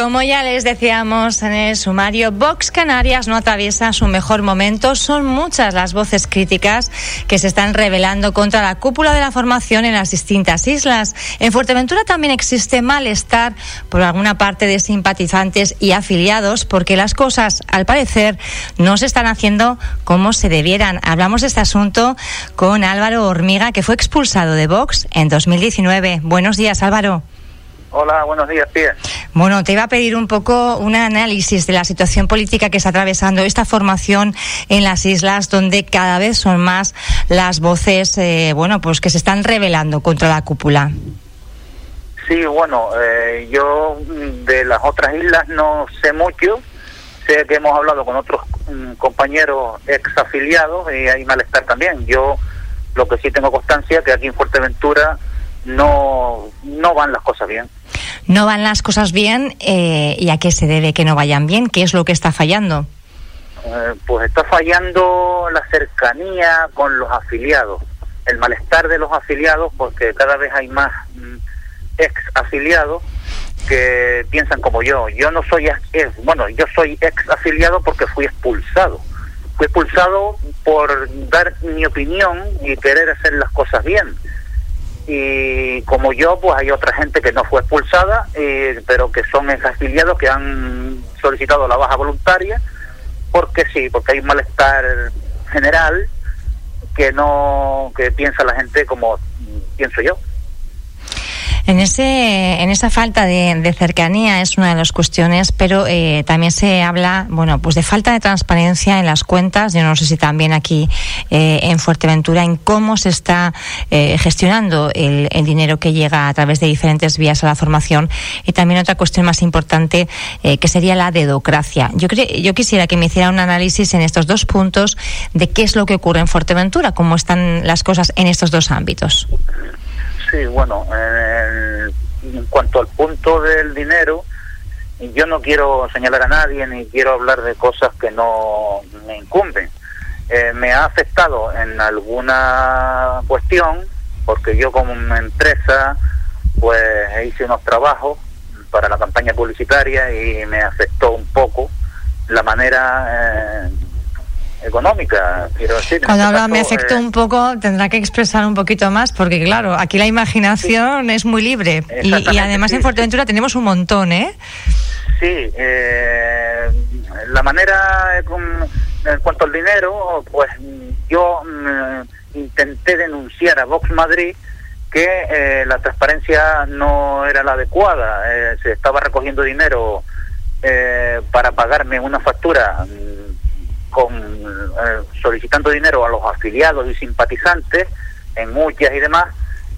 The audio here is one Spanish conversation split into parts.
Como ya les decíamos en el sumario, Vox Canarias no atraviesa su mejor momento. Son muchas las voces críticas que se están revelando contra la cúpula de la formación en las distintas islas. En Fuerteventura también existe malestar por alguna parte de simpatizantes y afiliados porque las cosas, al parecer, no se están haciendo como se debieran. Hablamos de este asunto con Álvaro Hormiga, que fue expulsado de Vox en 2019. Buenos días, Álvaro. Hola, buenos días, Pía. Bueno, te iba a pedir un poco un análisis de la situación política que está atravesando esta formación en las islas, donde cada vez son más las voces, eh, bueno, pues que se están rebelando contra la cúpula. Sí, bueno, eh, yo de las otras islas no sé mucho. Sé que hemos hablado con otros mm, compañeros ex afiliados y hay malestar también. Yo lo que sí tengo constancia que aquí en Fuerteventura no, no van las cosas bien. No van las cosas bien eh, y a qué se debe que no vayan bien, qué es lo que está fallando. Eh, pues está fallando la cercanía con los afiliados, el malestar de los afiliados, porque cada vez hay más mm, ex afiliados que piensan como yo. Yo no soy ex, bueno, yo soy ex afiliado porque fui expulsado. Fui expulsado por dar mi opinión y querer hacer las cosas bien y como yo, pues hay otra gente que no fue expulsada, eh, pero que son afiliados que han solicitado la baja voluntaria, porque sí, porque hay un malestar general que no, que piensa la gente como pienso yo. En, ese, en esa falta de, cercanía es una de las cuestiones, pero eh, también se habla, bueno, pues de falta de transparencia en las cuentas. Yo no sé si también aquí eh, en Fuerteventura en cómo se está eh, gestionando el, dinero que llega a través de diferentes vías a la formación y también otra cuestión más importante que sería la dedocracia. Yo yo quisiera que me hiciera un análisis en estos dos puntos de qué es lo que ocurre en Fuerteventura, cómo están las cosas en estos dos ámbitos. Sí, bueno, en cuanto al punto del dinero, yo no quiero señalar a nadie ni quiero hablar de cosas que no me incumben. Eh, me ha afectado en alguna cuestión, porque yo como empresa, pues hice unos trabajos para la campaña publicitaria y me afectó un poco la manera eh, económica. Quiero decir, Cuando habla me afectó eh, un poco, tendrá que expresar un poquito más, porque claro, aquí la imaginación es muy libre. Y, además en Fuerteventura tenemos un montón, ¿eh? Sí, eh, la manera, en cuanto al dinero, pues yo mm, intenté denunciar a Vox Madrid que eh, la transparencia no era la adecuada, se estaba recogiendo dinero para pagarme una factura con eh, solicitando dinero a los afiliados y simpatizantes en muchas y demás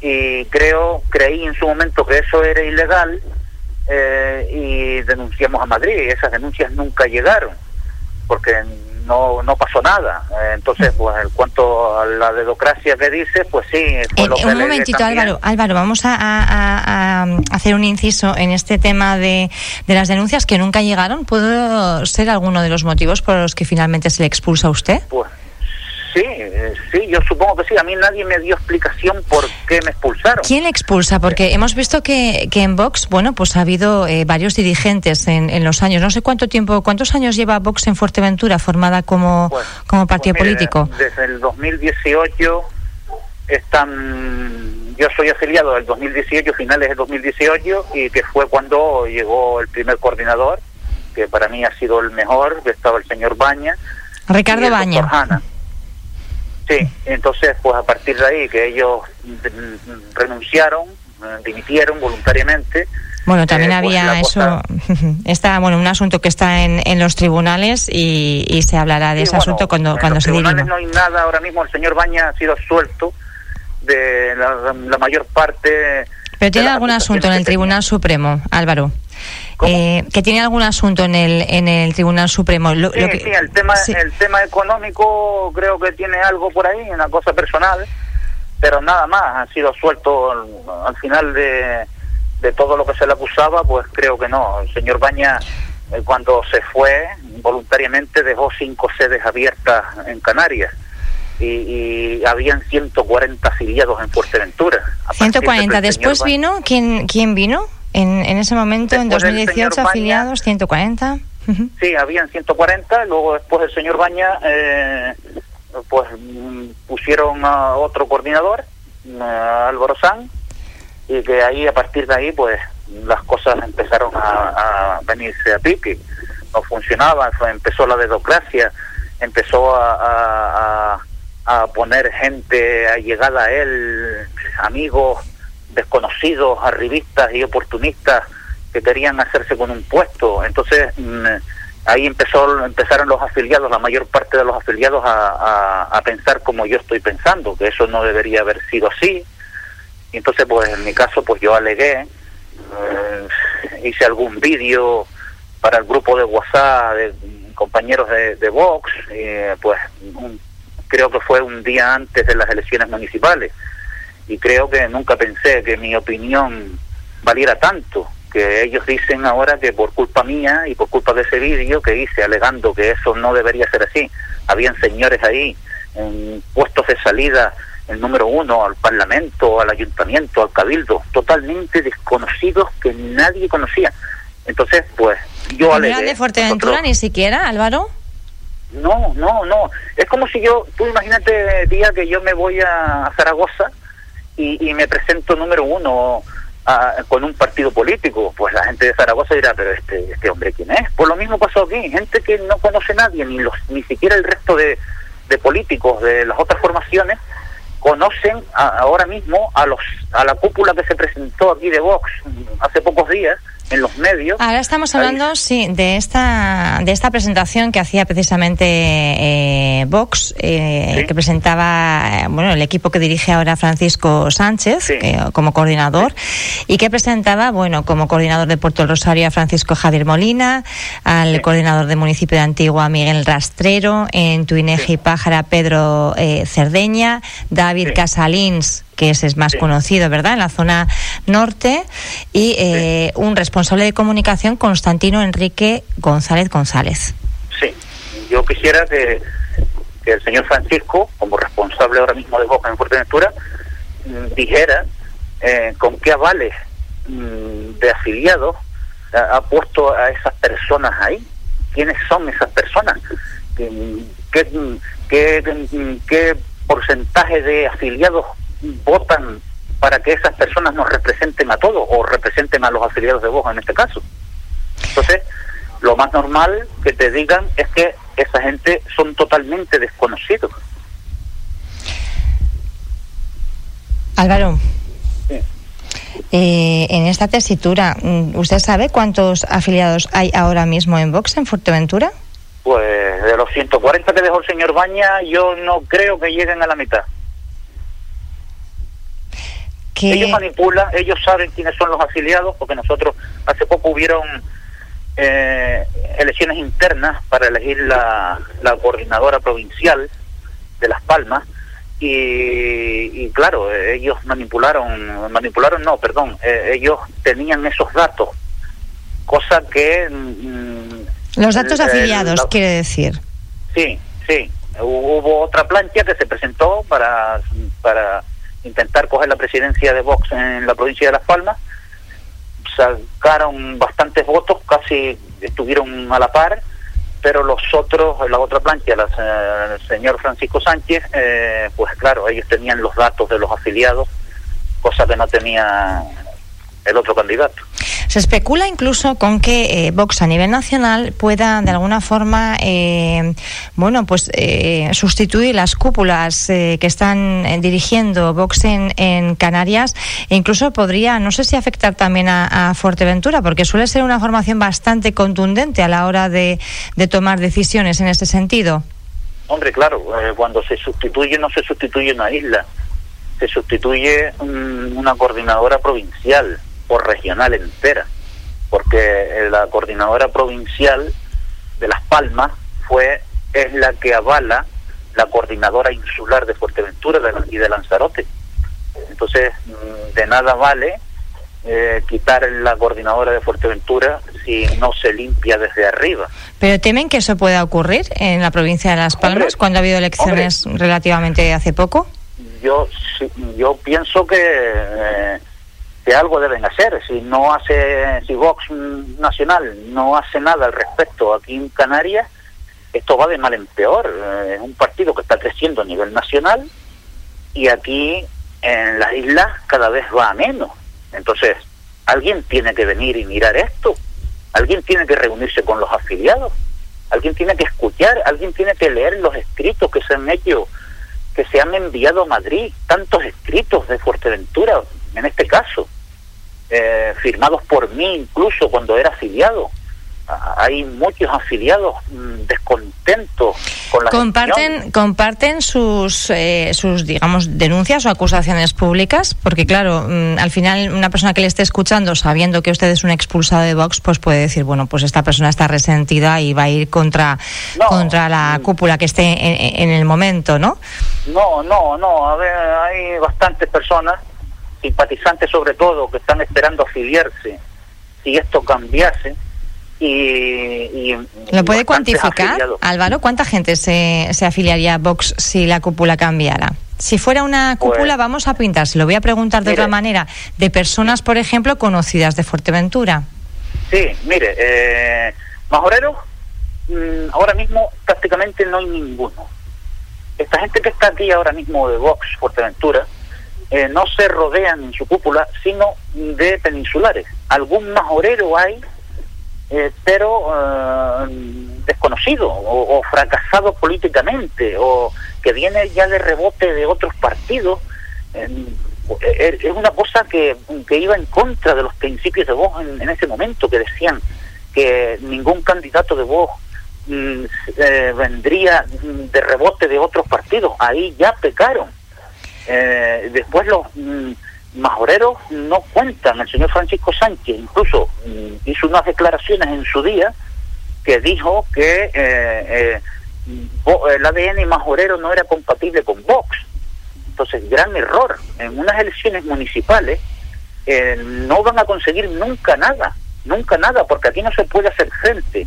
y creo creí en su momento que eso era ilegal eh, y denunciamos a Madrid y esas denuncias nunca llegaron porque no, no pasó nada. Eh, entonces, pues en cuanto a la dedocracia que dice, pues sí. un momentito, Álvaro, Álvaro, vamos a, hacer un inciso en este tema de, de las denuncias que nunca llegaron. ¿Puede ser alguno de los motivos por los que finalmente se le expulsa a usted? Pues Sí, eh, sí, yo supongo que sí. A mí nadie me dio explicación por qué me expulsaron. ¿Quién expulsa? Porque hemos visto que, que en Vox, bueno, pues ha habido eh, varios dirigentes en, en, los años. No sé cuánto tiempo, cuántos años lleva Vox en Fuerteventura formada como, pues, como partido pues político. Desde el 2018 están. Yo soy afiliado del 2018, finales del 2018, y que fue cuando llegó el primer coordinador, que para mí ha sido el mejor, que estaba el señor Baña. Ricardo Baña. Sí, entonces pues a partir de ahí que ellos renunciaron, dimitieron voluntariamente. Bueno, también eh, pues, había eso, está, bueno, un asunto que está en, en los tribunales y, se hablará de ese asunto cuando, cuando se diga. no hay nada ahora mismo, el señor Baña ha sido suelto de la, mayor parte. Pero tiene algún asunto en el Tribunal Supremo, Álvaro. Eh, que tiene algún asunto en el en el Tribunal Supremo. sí, sí, el tema el tema económico creo que tiene algo por ahí, una cosa personal, pero nada más. Ha sido suelto al, final de, de todo lo que se le acusaba, pues creo que no. El señor Baña eh, cuando se fue voluntariamente dejó cinco sedes abiertas en Canarias. Y, y, habían 140 afiliados en Fuerteventura. 140. Después vino, ¿quién, ¿quién vino? En, en ese momento, en 2018, afiliados 140. Sí, habían 140, luego después el señor Baña, eh, pues mm, pusieron a otro coordinador, Álvaro San, y que ahí, a partir de ahí, pues las cosas empezaron a, venirse a pique, no funcionaba, empezó la dedocracia, empezó a, a, poner gente allegada a él, amigos desconocidos, arribistas y oportunistas que querían hacerse con un puesto. Entonces mm, ahí empezó, empezaron los afiliados, la mayor parte de los afiliados a, pensar como yo estoy pensando, que eso no debería haber sido así. Y entonces, pues en mi caso, pues yo alegué, eh, hice algún vídeo para el grupo de WhatsApp de compañeros de, de Vox, eh, pues creo que fue un día antes de las elecciones municipales. Y creo que nunca pensé que mi opinión valiera tanto que ellos dicen ahora que por culpa mía y por culpa de ese vídeo que hice alegando que eso no debería ser así, habían señores ahí en puestos de salida, el número uno, al Parlamento, al Ayuntamiento, al Cabildo, totalmente desconocidos que nadie conocía. Entonces, pues yo alegué... de Fuerteventura ni siquiera, Álvaro? No, no, no. Es como si yo, tú imagínate, día que yo me voy a Zaragoza y, y me presento número uno con un partido político, pues la gente de Zaragoza dirá, pero este, este hombre quién es. Pues lo mismo pasó aquí, gente que no conoce nadie, ni los, ni siquiera el resto de, de políticos de las otras formaciones conocen ahora mismo a los a la cúpula que se presentó aquí de Vox hace pocos días en los medios. Ahora estamos hablando, sí, de esta, de esta presentación que hacía precisamente eh, Vox, eh, que presentaba, eh, bueno, el equipo que dirige ahora Francisco Sánchez como coordinador, y que presentaba, bueno, como coordinador de Puerto Rosario a Francisco Javier Molina, al coordinador de municipio de Antigua Miguel Rastrero, en Tuineji Pájara Pedro Cerdeña, David Casalins, que ese es más conocido, ¿verdad?, en la zona norte, y eh, un responsable de comunicación, Constantino Enrique González González. Sí, yo quisiera que, el señor Francisco, como responsable ahora mismo de Boca en Fuerteventura, mm, dijera eh, con qué avales mm, de afiliados ha, puesto a esas personas ahí. ¿Quiénes son esas personas? ¿Qué, qué, qué porcentaje de afiliados votan para que esas personas nos representen a todos o representen a los afiliados de Vox en este caso. Entonces, lo más normal que te digan es que esa gente son totalmente desconocidos. Álvaro. Eh, en esta tesitura, ¿usted sabe cuántos afiliados hay ahora mismo en Vox en Fuerteventura? Pues de los 140 que dejó el señor Baña, yo no creo que lleguen a la mitad. Ellos manipulan, ellos saben quiénes son los afiliados, porque nosotros hace poco hubieron eh, elecciones internas para elegir la, coordinadora provincial de Las Palmas y, claro, ellos manipularon, manipularon no, perdón, eh, ellos tenían esos datos, cosa que... Mm, los datos afiliados, quiere decir. Sí, sí. Hubo otra plancha que se presentó para, para intentar coger la presidencia de Vox en la provincia de Las Palmas. Sacaron bastantes votos, casi estuvieron a la par, pero los otros, la otra plancha, el señor Francisco Sánchez, eh, pues claro, ellos tenían los datos de los afiliados, cosa que no tenía el otro candidato. Se especula incluso con que eh, Vox a nivel nacional pueda de alguna forma, eh, bueno, pues eh, sustituir las cúpulas que están dirigiendo Vox en, Canarias e incluso podría, no sé si afectar también a, Fuerteventura, porque suele ser una formación bastante contundente a la hora de, tomar decisiones en ese sentido. Hombre, claro, cuando se sustituye no se sustituye una isla, se sustituye una coordinadora provincial o regional entera, porque eh, la coordinadora provincial de Las Palmas fue es la que avala la coordinadora insular de Fuerteventura y de Lanzarote. Entonces, mm, de nada vale eh, quitar la coordinadora de Fuerteventura si no se limpia desde arriba. ¿Pero temen que eso pueda ocurrir en la provincia de Las Palmas cuando ha habido elecciones relativamente hace poco? Yo, yo pienso que... Eh, que algo deben hacer. Si no hace, si Vox Nacional no hace nada al respecto aquí en Canarias, esto va de mal en peor. Eh, es un partido que está creciendo a nivel nacional y aquí en las islas cada vez va a menos. Entonces, alguien tiene que venir y mirar esto. Alguien tiene que reunirse con los afiliados. Alguien tiene que escuchar, alguien tiene que leer los escritos que se han hecho, que se han enviado a Madrid, tantos escritos de Fuerteventura, en este caso, eh, firmados por mí incluso cuando era afiliado. Hay muchos afiliados mm, descontentos con la comparten comparten sus eh, sus digamos denuncias o acusaciones públicas porque claro mm, al final una persona que le esté escuchando sabiendo que usted es un expulsado de Vox pues puede decir bueno pues esta persona está resentida y va a ir contra contra la cúpula que esté en, en, el momento no no no no a ver hay bastantes personas simpatizantes sobre todo que están esperando afiliarse si esto cambiase y, ¿Lo puede cuantificar, Álvaro? ¿Cuánta gente se, se afiliaría a Vox si la cúpula cambiara? Si fuera una pues cúpula, vamos a pintar, se lo voy a preguntar de otra manera, de personas, por ejemplo, conocidas de Fuerteventura. Sí, mire, eh, Majorero, mm, ahora mismo prácticamente no hay ninguno. Esta gente que está aquí ahora mismo de Vox, Fuerteventura, eh, no se rodean en su cúpula, sino de peninsulares. Algún majorero hay eh, pero eh, desconocido o, fracasado políticamente o que viene ya de rebote de otros partidos, eh, es una cosa que, que, iba en contra de los principios de voz en, ese momento, que decían que ningún candidato de voz mm, vendría de rebote de otros partidos. Ahí ya pecaron. Después los... Mm, majoreros no cuentan. El señor Francisco Sánchez incluso mm, hizo unas declaraciones en su día que dijo que eh, eh, el ADN majorero no era compatible con Vox. Entonces, gran error. En unas elecciones municipales eh, no van a conseguir nunca nada, nunca nada, porque aquí no se puede hacer frente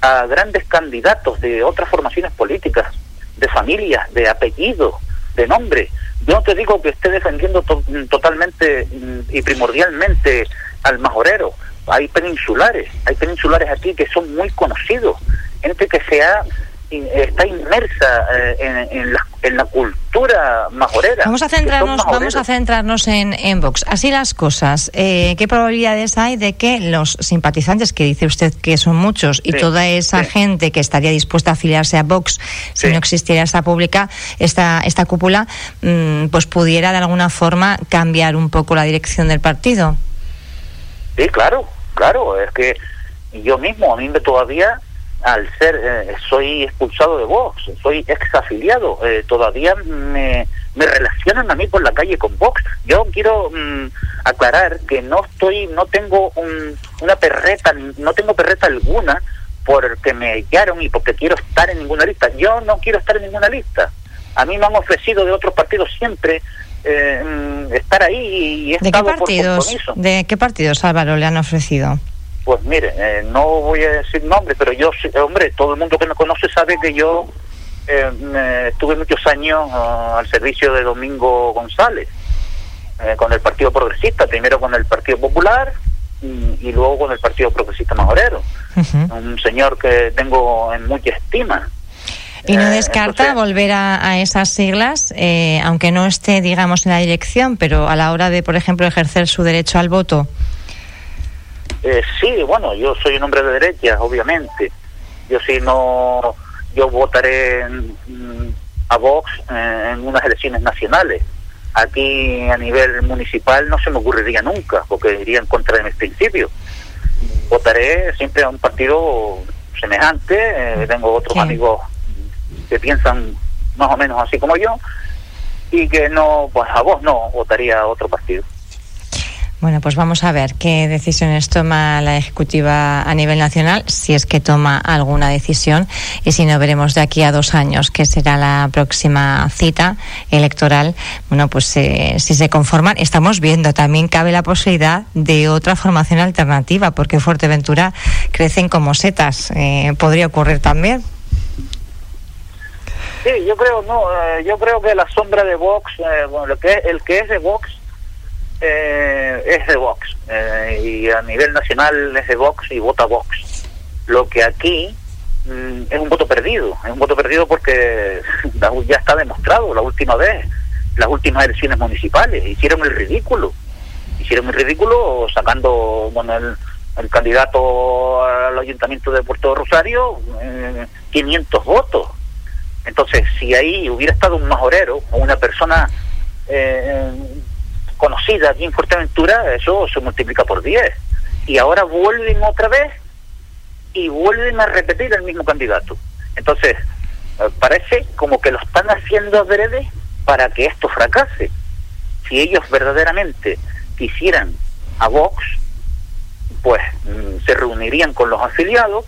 a grandes candidatos de otras formaciones políticas, de familias, de apellidos, de nombre. No te digo que esté defendiendo totalmente mm, y primordialmente al majorero. Hay peninsulares, hay peninsulares aquí que son muy conocidos, gente que se ha está inmersa eh, en, la, en, la, cultura majorera. Vamos a centrarnos, vamos a centrarnos en, en Vox. Así las cosas. Eh, ¿Qué probabilidades hay de que los simpatizantes, que dice usted que son muchos, y toda esa gente que estaría dispuesta a afiliarse a Vox si no existiera esta pública, esta, esta cúpula, mm, pues pudiera de alguna forma cambiar un poco la dirección del partido? Sí, claro, claro. Es que yo mismo, a mí me todavía al ser, eh, soy expulsado de Vox, soy exafiliado, eh, todavía me, me relacionan a mí por la calle con Vox. Yo quiero mm, aclarar que no estoy, no tengo una perreta, no tengo perreta alguna porque me echaron y porque quiero estar en ninguna lista. Yo no quiero estar en ninguna lista. A mí me han ofrecido de otros partidos siempre eh, mm, estar ahí y he ¿De qué partidos, ¿De qué partidos, Álvaro, le han ofrecido? Pues mire, eh, no voy a decir nombre, pero yo, hombre, todo el mundo que me conoce sabe que yo eh, estuve muchos años ah, al servicio de Domingo González, eh, con el Partido Progresista, primero con el Partido Popular y, luego con el Partido Progresista Majorero. Un señor que tengo en mucha estima. ¿Y no descarta volver a, a, esas siglas, aunque no esté, digamos, en la dirección, pero a la hora de, por ejemplo, ejercer su derecho al voto? Eh, sí, bueno, yo soy un hombre de derecha, obviamente. Yo sí no, yo votaré a Vox en unas elecciones nacionales. Aquí a nivel municipal no se me ocurriría nunca, porque iría en contra de mis principios. Votaré siempre a un partido semejante. Eh, tengo otros amigos que piensan más o menos así como yo y que no, pues a vos no votaría a otro partido. Bueno, pues vamos a ver qué decisiones toma la Ejecutiva a nivel nacional, si es que toma alguna decisión, y si no, veremos de aquí a dos años, que será la próxima cita electoral. Bueno, pues eh, si se conforman, estamos viendo, también cabe la posibilidad de otra formación alternativa, porque Fuerteventura crecen como setas. Eh, ¿Podría ocurrir también? Sí, yo creo, no, eh, yo creo que la sombra de Vox, bueno, que, el que es de Vox, eh, es de Vox eh, y a nivel nacional es de Vox y vota Vox. Lo que aquí mm, es un voto perdido, es un voto perdido porque ya está demostrado la última vez, las últimas elecciones municipales, hicieron el ridículo, hicieron el ridículo sacando bueno, el, el candidato al ayuntamiento de Puerto Rosario 500 eh, votos. Entonces, si ahí hubiera estado un majorero o una persona eh, conocida aquí en Fuerteventura, eso se multiplica por 10. Y ahora vuelven otra vez y vuelven a repetir el mismo candidato. Entonces, eh, parece como que lo están haciendo adrede para que esto fracase. Si ellos verdaderamente quisieran a Vox, pues mm, se reunirían con los afiliados,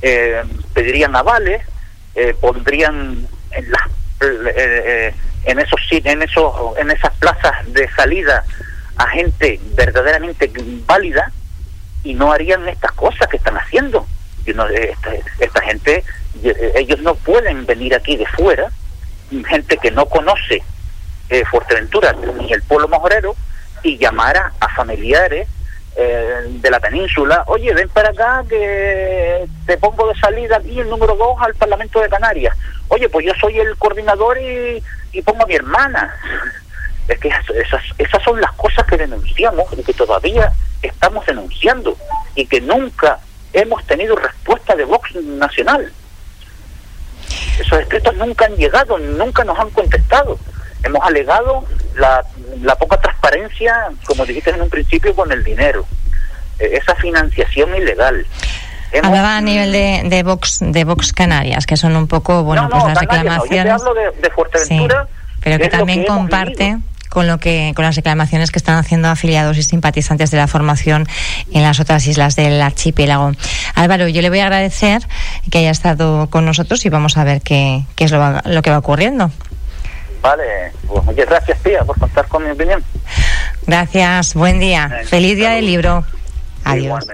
eh, pedirían avales, eh, pondrían en las eh, en esos en esos en esas plazas de salida a gente verdaderamente válida y no harían estas cosas que están haciendo esta, esta gente ellos no pueden venir aquí de fuera gente que no conoce Fuerteventura ni el pueblo majorero y llamar a familiares eh, de la península, oye, ven para acá que te pongo de salida aquí el número 2 al Parlamento de Canarias. Oye, pues yo soy el coordinador y, pongo a mi hermana. Es que esas, esas son las cosas que denunciamos y que todavía estamos denunciando y que nunca hemos tenido respuesta de Vox Nacional. Esos escritos nunca han llegado, nunca nos han contestado. Hemos alegado la, poca transparencia, como dijiste en un principio, con el dinero, eh, esa financiación ilegal. Hablaba a nivel de, de, Vox, de Vox Canarias, que son un poco, bueno, pues las reclamaciones. hablo de, Fuerteventura. pero que también comparte con lo que con las reclamaciones que están haciendo afiliados y simpatizantes de la formación en las otras islas del archipiélago. Álvaro, yo le voy a agradecer que haya estado con nosotros y vamos a ver qué, qué es lo, lo que va ocurriendo. Vale, pues muchas gracias, tía, por contar con mi opinión. Gracias, buen día. Feliz día del libro. Adiós.